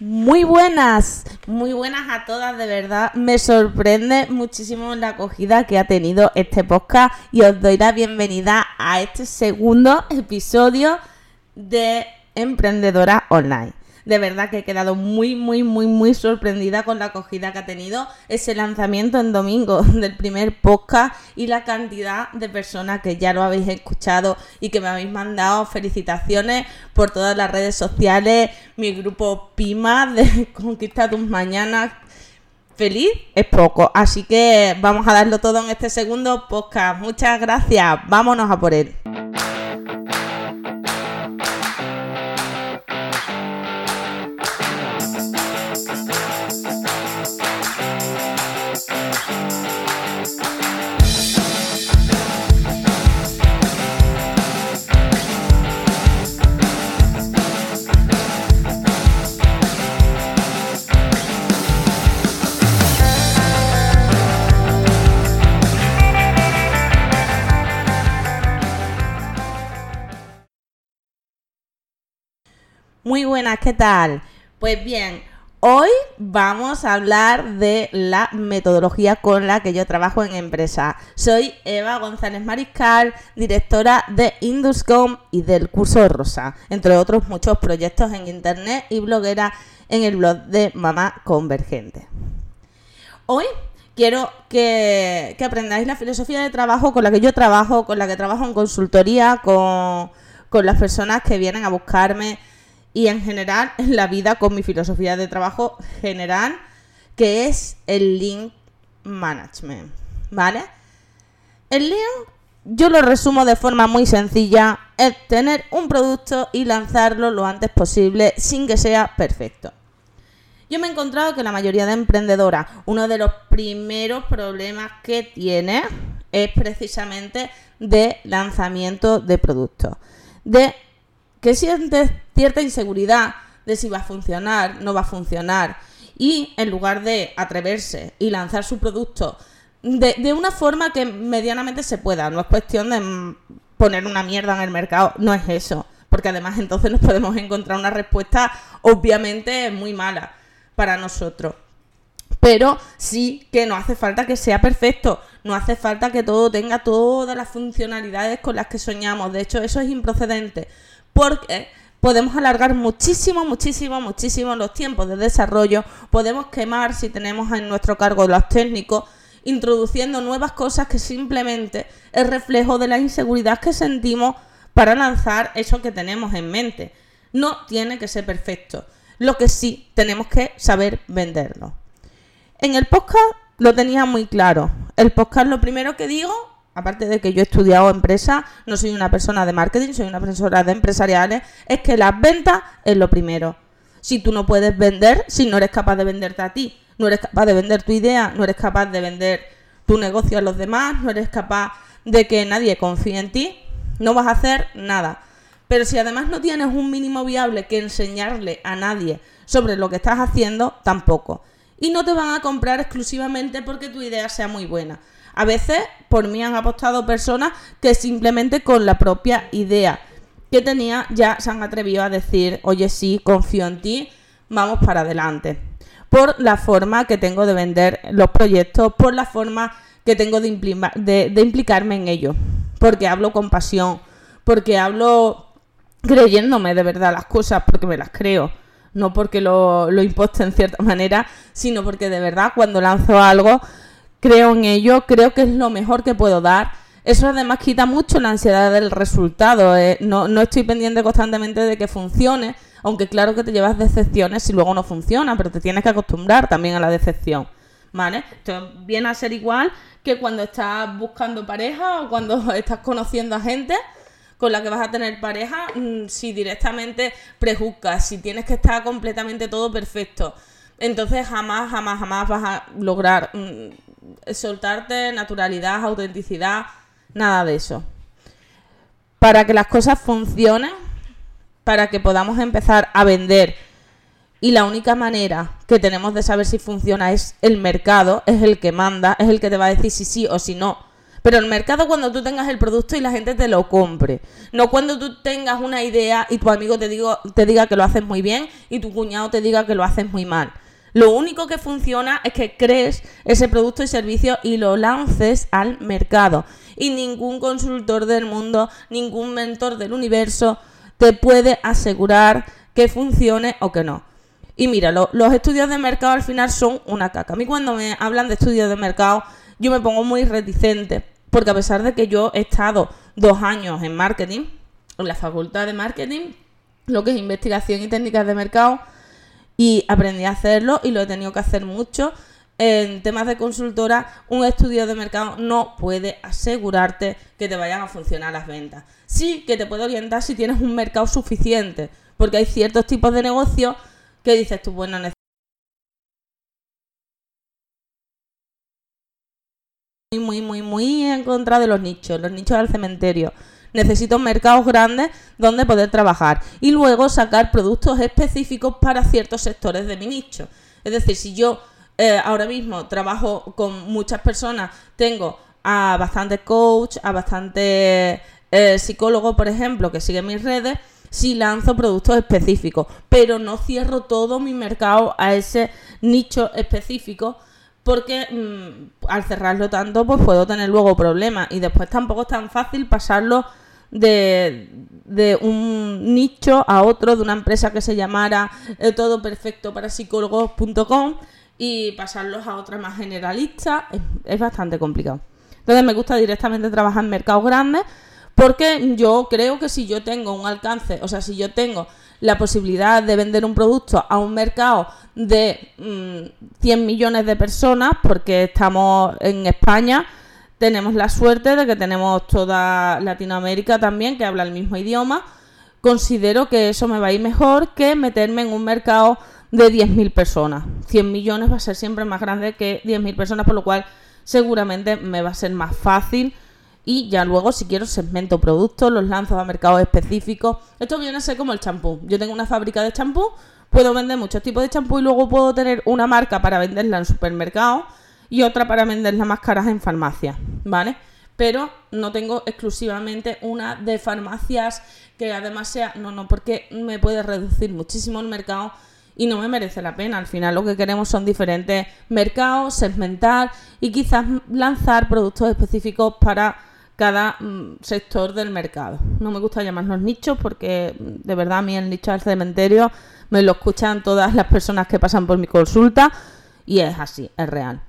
Muy buenas, muy buenas a todas, de verdad. Me sorprende muchísimo la acogida que ha tenido este podcast y os doy la bienvenida a este segundo episodio de Emprendedora Online. De verdad que he quedado muy, muy, muy, muy sorprendida con la acogida que ha tenido ese lanzamiento en domingo del primer podcast y la cantidad de personas que ya lo habéis escuchado y que me habéis mandado felicitaciones por todas las redes sociales, mi grupo Pima de Conquista tus Mañanas. Feliz es poco, así que vamos a darlo todo en este segundo podcast. Muchas gracias, vámonos a por él. Muy buenas, ¿qué tal? Pues bien, hoy vamos a hablar de la metodología con la que yo trabajo en empresa. Soy Eva González Mariscal, directora de Induscom y del curso Rosa, entre otros muchos proyectos en internet y bloguera en el blog de Mamá Convergente. Hoy quiero que, aprendáis la filosofía de trabajo con la que yo trabajo, con la que trabajo en consultoría, con, con las personas que vienen a buscarme y en general en la vida con mi filosofía de trabajo general, que es el link management, ¿vale? El link, yo lo resumo de forma muy sencilla, es tener un producto y lanzarlo lo antes posible sin que sea perfecto. Yo me he encontrado que la mayoría de emprendedoras, uno de los primeros problemas que tiene es precisamente de lanzamiento de productos. De que sientes cierta inseguridad de si va a funcionar, no va a funcionar. Y en lugar de atreverse y lanzar su producto de, una forma que medianamente se pueda, no es cuestión de poner una mierda en el mercado, no es eso. Porque además entonces nos podemos encontrar una respuesta obviamente muy mala para nosotros. Pero sí que no hace falta que sea perfecto, no hace falta que todo tenga todas las funcionalidades con las que soñamos. De hecho, eso es improcedente porque podemos alargar muchísimo, muchísimo, muchísimo los tiempos de desarrollo, podemos quemar si tenemos en nuestro cargo los técnicos, introduciendo nuevas cosas que simplemente es reflejo de la inseguridad que sentimos para lanzar eso que tenemos en mente. No tiene que ser perfecto, lo que sí tenemos que saber venderlo. En el podcast lo tenía muy claro. El podcast lo primero que digo aparte de que yo he estudiado empresa, no soy una persona de marketing, soy una persona de empresariales, es que las ventas es lo primero. Si tú no puedes vender, si no eres capaz de venderte a ti, no eres capaz de vender tu idea, no eres capaz de vender tu negocio a los demás, no eres capaz de que nadie confíe en ti, no vas a hacer nada. Pero si además no tienes un mínimo viable que enseñarle a nadie sobre lo que estás haciendo, tampoco. Y no te van a comprar exclusivamente porque tu idea sea muy buena. A veces por mí han apostado personas que simplemente con la propia idea que tenía ya se han atrevido a decir, oye sí, confío en ti, vamos para adelante. Por la forma que tengo de vender los proyectos, por la forma que tengo de, implicarme en ellos, porque hablo con pasión, porque hablo creyéndome de verdad las cosas, porque me las creo no porque lo, lo en cierta manera, sino porque de verdad cuando lanzo algo creo en ello, creo que es lo mejor que puedo dar. Eso además quita mucho la ansiedad del resultado. Eh. No, no estoy pendiente constantemente de que funcione, aunque claro que te llevas decepciones si luego no funciona, pero te tienes que acostumbrar también a la decepción. ¿Vale? Esto viene a ser igual que cuando estás buscando pareja o cuando estás conociendo a gente con la que vas a tener pareja, mm, si directamente prejuzgas, si tienes que estar completamente todo perfecto, entonces jamás, jamás, jamás vas a lograr mm, soltarte naturalidad, autenticidad, nada de eso. Para que las cosas funcionen, para que podamos empezar a vender y la única manera que tenemos de saber si funciona es el mercado, es el que manda, es el que te va a decir si sí o si no. Pero el mercado cuando tú tengas el producto y la gente te lo compre. No cuando tú tengas una idea y tu amigo te, digo, te diga que lo haces muy bien y tu cuñado te diga que lo haces muy mal. Lo único que funciona es que crees ese producto y servicio y lo lances al mercado. Y ningún consultor del mundo, ningún mentor del universo te puede asegurar que funcione o que no. Y mira, los estudios de mercado al final son una caca. A mí cuando me hablan de estudios de mercado, yo me pongo muy reticente, porque a pesar de que yo he estado dos años en marketing, en la facultad de marketing, lo que es investigación y técnicas de mercado, y aprendí a hacerlo y lo he tenido que hacer mucho. En temas de consultora, un estudio de mercado no puede asegurarte que te vayan a funcionar las ventas. Sí que te puede orientar si tienes un mercado suficiente, porque hay ciertos tipos de negocios que dices tú, bueno, muy, muy, muy en contra de los nichos, los nichos del cementerio. Necesito mercados grandes donde poder trabajar. Y luego sacar productos específicos para ciertos sectores de mi nicho. Es decir, si yo eh, ahora mismo trabajo con muchas personas, tengo a bastantes coach, a bastantes eh, psicólogos, por ejemplo, que siguen mis redes, si lanzo productos específicos, pero no cierro todo mi mercado a ese nicho específico porque mm, al cerrarlo tanto pues puedo tener luego problemas. Y después tampoco es tan fácil pasarlo de, un nicho a otro, de una empresa que se llamara eh, todo perfecto para psicólogos.com y pasarlos a otra más generalista es, bastante complicado. Entonces me gusta directamente trabajar en mercados grandes porque yo creo que si yo tengo un alcance, o sea, si yo tengo la posibilidad de vender un producto a un mercado de 100 mm, millones de personas, porque estamos en España, tenemos la suerte de que tenemos toda Latinoamérica también que habla el mismo idioma. Considero que eso me va a ir mejor que meterme en un mercado de 10.000 personas. 100 millones va a ser siempre más grande que 10.000 personas, por lo cual seguramente me va a ser más fácil y ya luego si quiero segmento productos, los lanzo a mercados específicos. Esto viene a ser como el champú. Yo tengo una fábrica de champú, puedo vender muchos tipos de champú y luego puedo tener una marca para venderla en supermercados y otra para venderla más caras en farmacias, ¿vale? Pero no tengo exclusivamente una de farmacias que además sea, no, no, porque me puede reducir muchísimo el mercado y no me merece la pena. Al final lo que queremos son diferentes mercados, segmentar y quizás lanzar productos específicos para cada mm, sector del mercado. No me gusta llamarlos nichos porque mm, de verdad a mí el nicho del cementerio me lo escuchan todas las personas que pasan por mi consulta y es así, es real.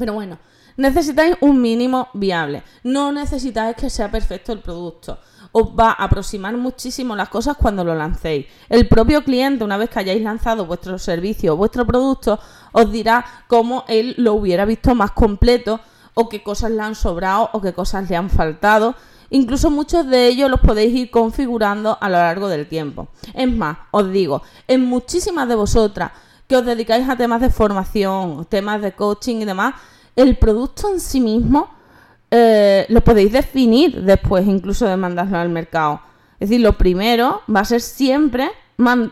Pero bueno, necesitáis un mínimo viable. No necesitáis que sea perfecto el producto. Os va a aproximar muchísimo las cosas cuando lo lancéis. El propio cliente, una vez que hayáis lanzado vuestro servicio o vuestro producto, os dirá cómo él lo hubiera visto más completo o qué cosas le han sobrado o qué cosas le han faltado. Incluso muchos de ellos los podéis ir configurando a lo largo del tiempo. Es más, os digo, en muchísimas de vosotras que os dedicáis a temas de formación, temas de coaching y demás, el producto en sí mismo eh, lo podéis definir después incluso de mandarlo al mercado. Es decir, lo primero va a ser siempre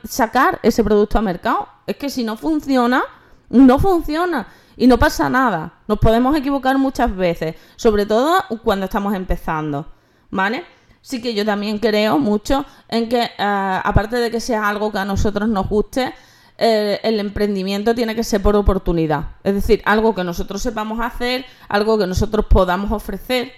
sacar ese producto al mercado. Es que si no funciona, no funciona. Y no pasa nada. Nos podemos equivocar muchas veces, sobre todo cuando estamos empezando, ¿vale? Sí que yo también creo mucho en que, eh, aparte de que sea algo que a nosotros nos guste, eh, el emprendimiento tiene que ser por oportunidad. Es decir, algo que nosotros sepamos hacer, algo que nosotros podamos ofrecer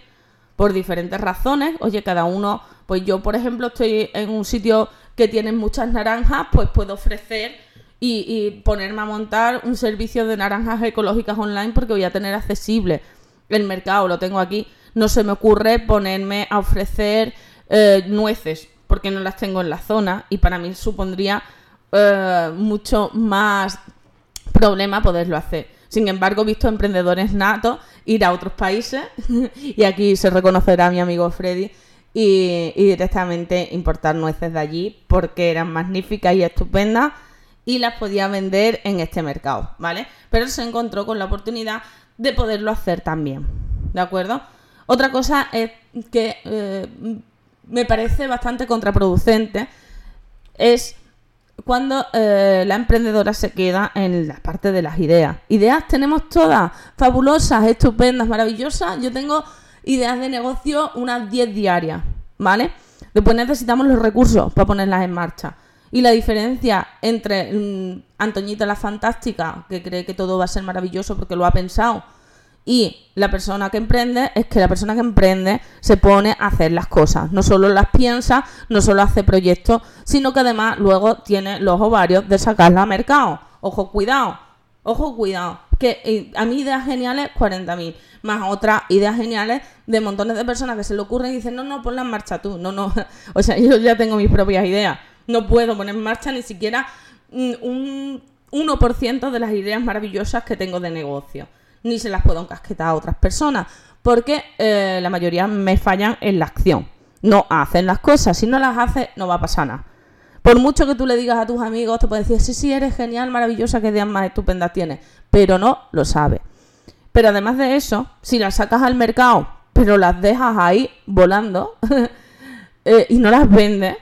por diferentes razones. Oye, cada uno, pues yo, por ejemplo, estoy en un sitio que tiene muchas naranjas, pues puedo ofrecer y, ponerme a montar un servicio de naranjas ecológicas online porque voy a tener accesible el mercado, lo tengo aquí. No se me ocurre ponerme a ofrecer eh, nueces porque no las tengo en la zona y para mí supondría eh, mucho más problema poderlo hacer. Sin embargo, he visto emprendedores natos ir a otros países y aquí se reconocerá mi amigo Freddy y, directamente importar nueces de allí porque eran magníficas y estupendas y las podía vender en este mercado, ¿vale? Pero se encontró con la oportunidad de poderlo hacer también, ¿de acuerdo? Otra cosa que eh, me parece bastante contraproducente es cuando eh, la emprendedora se queda en la parte de las ideas. Ideas tenemos todas, fabulosas, estupendas, maravillosas. Yo tengo ideas de negocio, unas 10 diarias, ¿vale? Después necesitamos los recursos para ponerlas en marcha. Y la diferencia entre mm, Antoñita la fantástica, que cree que todo va a ser maravilloso porque lo ha pensado, y la persona que emprende es que la persona que emprende se pone a hacer las cosas. No solo las piensa, no solo hace proyectos, sino que además luego tiene los ovarios de sacarla al mercado. Ojo, cuidado. Ojo, cuidado. Que eh, a mí ideas geniales, 40.000. Más otras ideas geniales de montones de personas que se le ocurren y dicen, no, no, ponla en marcha tú. No, no. o sea, yo ya tengo mis propias ideas. No puedo poner en marcha ni siquiera mm, un 1% de las ideas maravillosas que tengo de negocio ni se las puedo encasquetar a otras personas, porque eh, la mayoría me fallan en la acción. No hacen las cosas, si no las haces no va a pasar nada. Por mucho que tú le digas a tus amigos, te pueden decir, sí, sí, eres genial, maravillosa, qué ideas más estupendas tienes, pero no lo sabe. Pero además de eso, si las sacas al mercado, pero las dejas ahí volando eh, y no las vendes,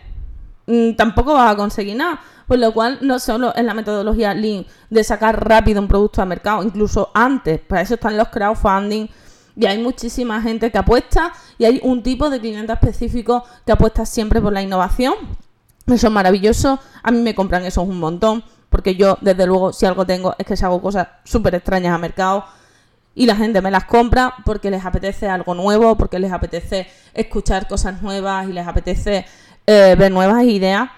tampoco vas a conseguir nada. Por lo cual, no solo es la metodología Lean de sacar rápido un producto al mercado, incluso antes, para eso están los crowdfunding. Y hay muchísima gente que apuesta y hay un tipo de cliente específico que apuesta siempre por la innovación. Eso es maravilloso. A mí me compran eso un montón. Porque yo, desde luego, si algo tengo es que si hago cosas súper extrañas al mercado y la gente me las compra porque les apetece algo nuevo, porque les apetece escuchar cosas nuevas y les apetece eh, ver nuevas ideas.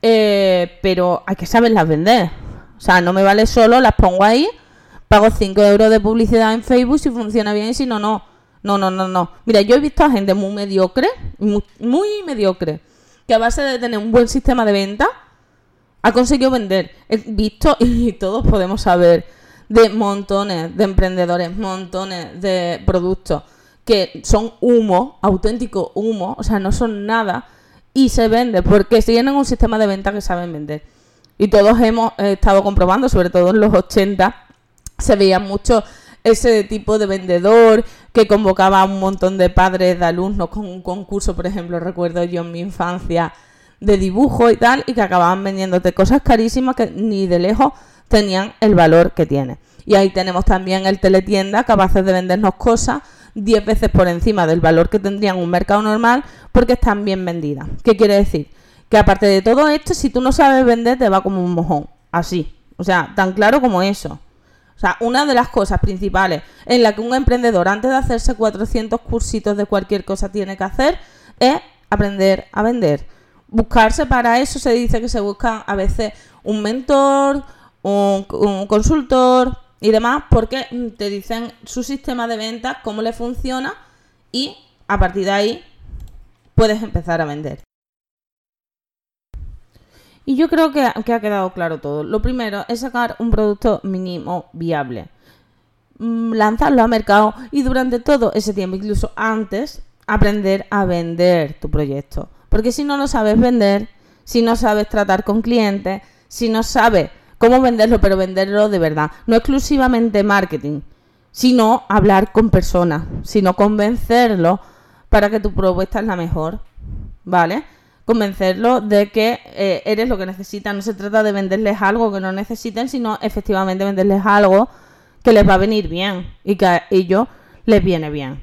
Eh, pero hay que saberlas vender. O sea, no me vale solo, las pongo ahí, pago 5 euros de publicidad en Facebook si funciona bien y si no, no. No, no, no, no. Mira, yo he visto a gente muy mediocre, muy, muy mediocre, que a base de tener un buen sistema de venta, ha conseguido vender. He visto, y todos podemos saber, de montones de emprendedores, montones de productos que son humo, auténtico humo, o sea, no son nada, y se vende porque tienen un sistema de venta que saben vender. Y todos hemos estado comprobando, sobre todo en los 80, se veía mucho ese tipo de vendedor que convocaba a un montón de padres de alumnos con un concurso, por ejemplo, recuerdo yo en mi infancia, de dibujo y tal, y que acababan vendiéndote cosas carísimas que ni de lejos tenían el valor que tiene. Y ahí tenemos también el teletienda, capaces de vendernos cosas 10 veces por encima del valor que tendrían un mercado normal porque están bien vendidas. ¿Qué quiere decir? Que aparte de todo esto, si tú no sabes vender, te va como un mojón. Así. O sea, tan claro como eso. O sea, una de las cosas principales en la que un emprendedor, antes de hacerse 400 cursitos de cualquier cosa, tiene que hacer es aprender a vender. Buscarse para eso se dice que se busca a veces un mentor, un, un consultor, y demás, porque te dicen su sistema de venta, cómo le funciona y a partir de ahí puedes empezar a vender. Y yo creo que, ha quedado claro todo. Lo primero es sacar un producto mínimo viable. Mm, lanzarlo al mercado y durante todo ese tiempo, incluso antes, aprender a vender tu proyecto. Porque si no lo sabes vender, si no sabes tratar con clientes, si no sabes cómo venderlo, pero venderlo de verdad. No exclusivamente marketing, sino hablar con personas, sino convencerlo para que tu propuesta es la mejor, ¿vale? Convencerlo de que eh, eres lo que necesitan. No se trata de venderles algo que no necesiten, sino efectivamente venderles algo que les va a venir bien y que a ellos les viene bien.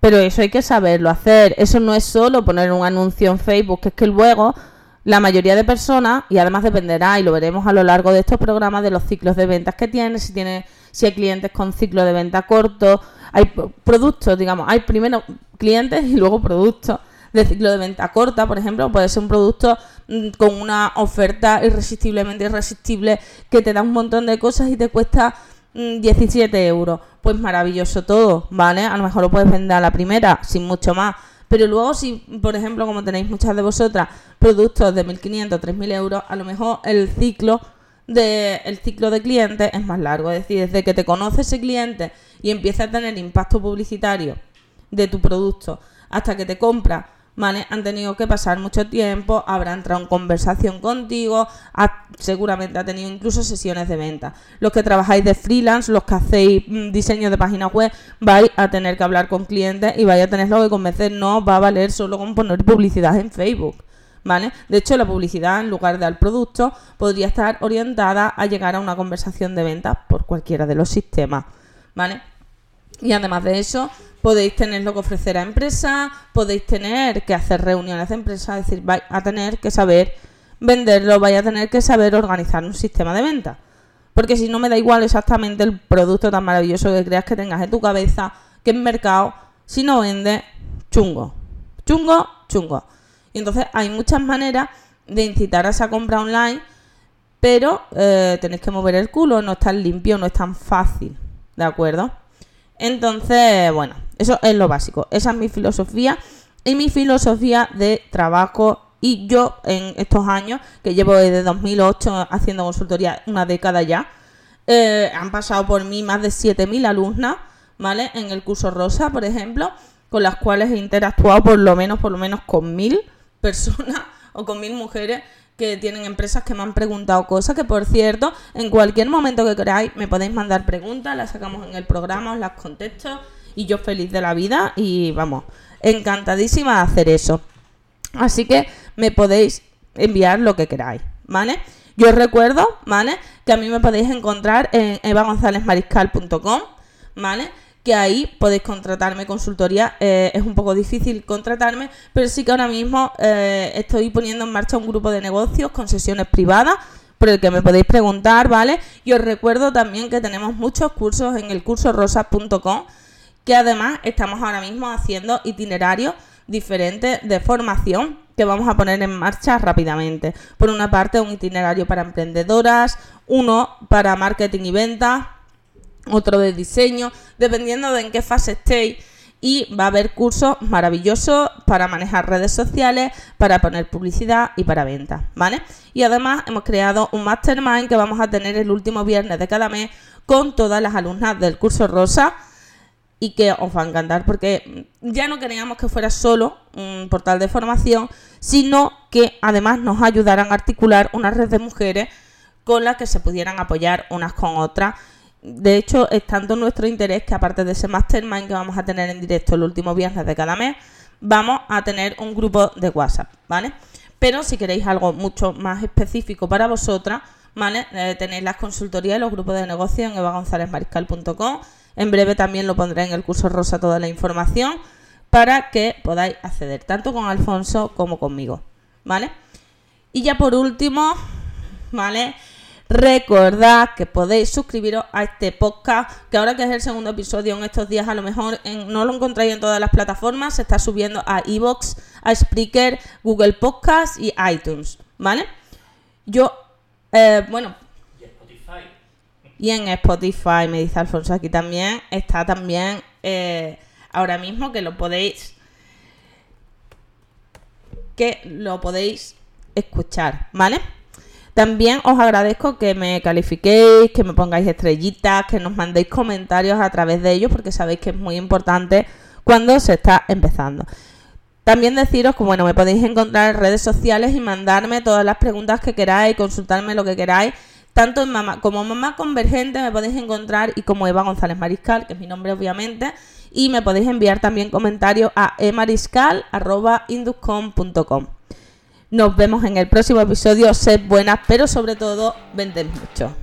Pero eso hay que saberlo hacer. Eso no es solo poner un anuncio en Facebook, que es que luego la mayoría de personas, y además dependerá, y lo veremos a lo largo de estos programas, de los ciclos de ventas que tiene, si tiene, si hay clientes con ciclo de venta corto, hay productos, digamos, hay primero clientes y luego productos de ciclo de venta corta, por ejemplo, puede ser un producto mm, con una oferta irresistiblemente irresistible que te da un montón de cosas y te cuesta 17 mm, euros. Pues maravilloso todo, ¿vale? A lo mejor lo puedes vender a la primera, sin mucho más. Pero luego, si, por ejemplo, como tenéis muchas de vosotras, productos de 1.500, 3.000 euros, a lo mejor el ciclo de, el ciclo de clientes es más largo. Es decir, desde que te conoce ese cliente y empieza a tener impacto publicitario de tu producto hasta que te compra han tenido que pasar mucho tiempo, habrá entrado en conversación contigo, seguramente ha tenido incluso sesiones de venta. Los que trabajáis de freelance, los que hacéis mm, diseño de páginas web, vais a tener que hablar con clientes y vais a tenerlo que convencer, no va a valer solo con poner publicidad en Facebook. ¿Vale? De hecho, la publicidad, en lugar de al producto, podría estar orientada a llegar a una conversación de venta por cualquiera de los sistemas. ¿Vale? Y además de eso, podéis tener lo que ofrecer a empresa, podéis tener que hacer reuniones de empresa, es decir, vais a tener que saber venderlo, vais a tener que saber organizar un sistema de venta. Porque si no me da igual exactamente el producto tan maravilloso que creas que tengas en tu cabeza, que en mercado, si no vende, chungo. Chungo, chungo. Y entonces hay muchas maneras de incitar a esa compra online, pero eh, tenéis que mover el culo, no es tan limpio, no es tan fácil. ¿De acuerdo? Entonces, bueno, eso es lo básico. Esa es mi filosofía y mi filosofía de trabajo. Y yo en estos años, que llevo desde 2008 haciendo consultoría, una década ya, eh, han pasado por mí más de 7.000 alumnas, ¿vale? En el curso Rosa, por ejemplo, con las cuales he interactuado por lo menos, por lo menos con mil personas o con mil mujeres que tienen empresas que me han preguntado cosas, que por cierto, en cualquier momento que queráis me podéis mandar preguntas, las sacamos en el programa, os las contesto y yo feliz de la vida y vamos, encantadísima de hacer eso. Así que me podéis enviar lo que queráis, ¿vale? Yo os recuerdo, ¿vale? Que a mí me podéis encontrar en evagonzalesmariscal.com, ¿vale? Ahí podéis contratarme consultoría. Eh, es un poco difícil contratarme, pero sí que ahora mismo eh, estoy poniendo en marcha un grupo de negocios con sesiones privadas por el que me podéis preguntar, ¿vale? Y os recuerdo también que tenemos muchos cursos en el curso rosa.com, que además estamos ahora mismo haciendo itinerarios diferentes de formación que vamos a poner en marcha rápidamente. Por una parte, un itinerario para emprendedoras, uno para marketing y ventas, otro de diseño, dependiendo de en qué fase estéis. Y va a haber cursos maravillosos para manejar redes sociales, para poner publicidad y para ventas, ¿vale? Y además hemos creado un mastermind que vamos a tener el último viernes de cada mes con todas las alumnas del curso Rosa y que os va a encantar porque ya no queríamos que fuera solo un portal de formación, sino que además nos ayudaran a articular una red de mujeres con las que se pudieran apoyar unas con otras de hecho, es tanto nuestro interés que aparte de ese mastermind que vamos a tener en directo el último viernes de cada mes, vamos a tener un grupo de WhatsApp, ¿vale? Pero si queréis algo mucho más específico para vosotras, ¿vale? Eh, tenéis las consultorías y los grupos de negocio en evagonzalesmariscal.com. En breve también lo pondré en el curso rosa toda la información para que podáis acceder tanto con Alfonso como conmigo, ¿vale? Y ya por último, ¿vale? Recordad que podéis suscribiros a este podcast, que ahora que es el segundo episodio en estos días, a lo mejor no lo encontráis en todas las plataformas, se está subiendo a Evox, a Spreaker, Google Podcast y iTunes, ¿vale? Yo, eh, bueno... Y Spotify. Y en Spotify, me dice Alfonso aquí también, está también eh, ahora mismo que lo podéis... que lo podéis escuchar, ¿vale? También os agradezco que me califiquéis, que me pongáis estrellitas, que nos mandéis comentarios a través de ellos, porque sabéis que es muy importante cuando se está empezando. También deciros que bueno, me podéis encontrar en redes sociales y mandarme todas las preguntas que queráis, consultarme lo que queráis. Tanto en mamá, como Mamá Convergente me podéis encontrar y como Eva González Mariscal, que es mi nombre obviamente. Y me podéis enviar también comentarios a emariscal.induscom.com. Nos vemos en el próximo episodio. Sed buenas, pero sobre todo, venden mucho.